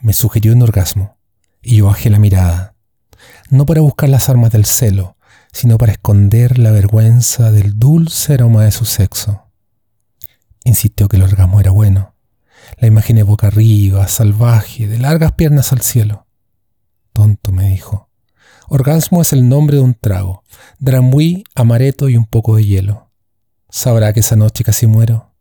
Me sugirió un orgasmo, y yo bajé la mirada, no para buscar las armas del celo, sino para esconder la vergüenza del dulce aroma de su sexo. Insistió que el orgasmo era bueno. La imaginé boca arriba, salvaje, de largas piernas al cielo. Tonto, me dijo. Orgasmo es el nombre de un trago. Drambuí, amareto y un poco de hielo. ¿Sabrá que esa noche casi muero?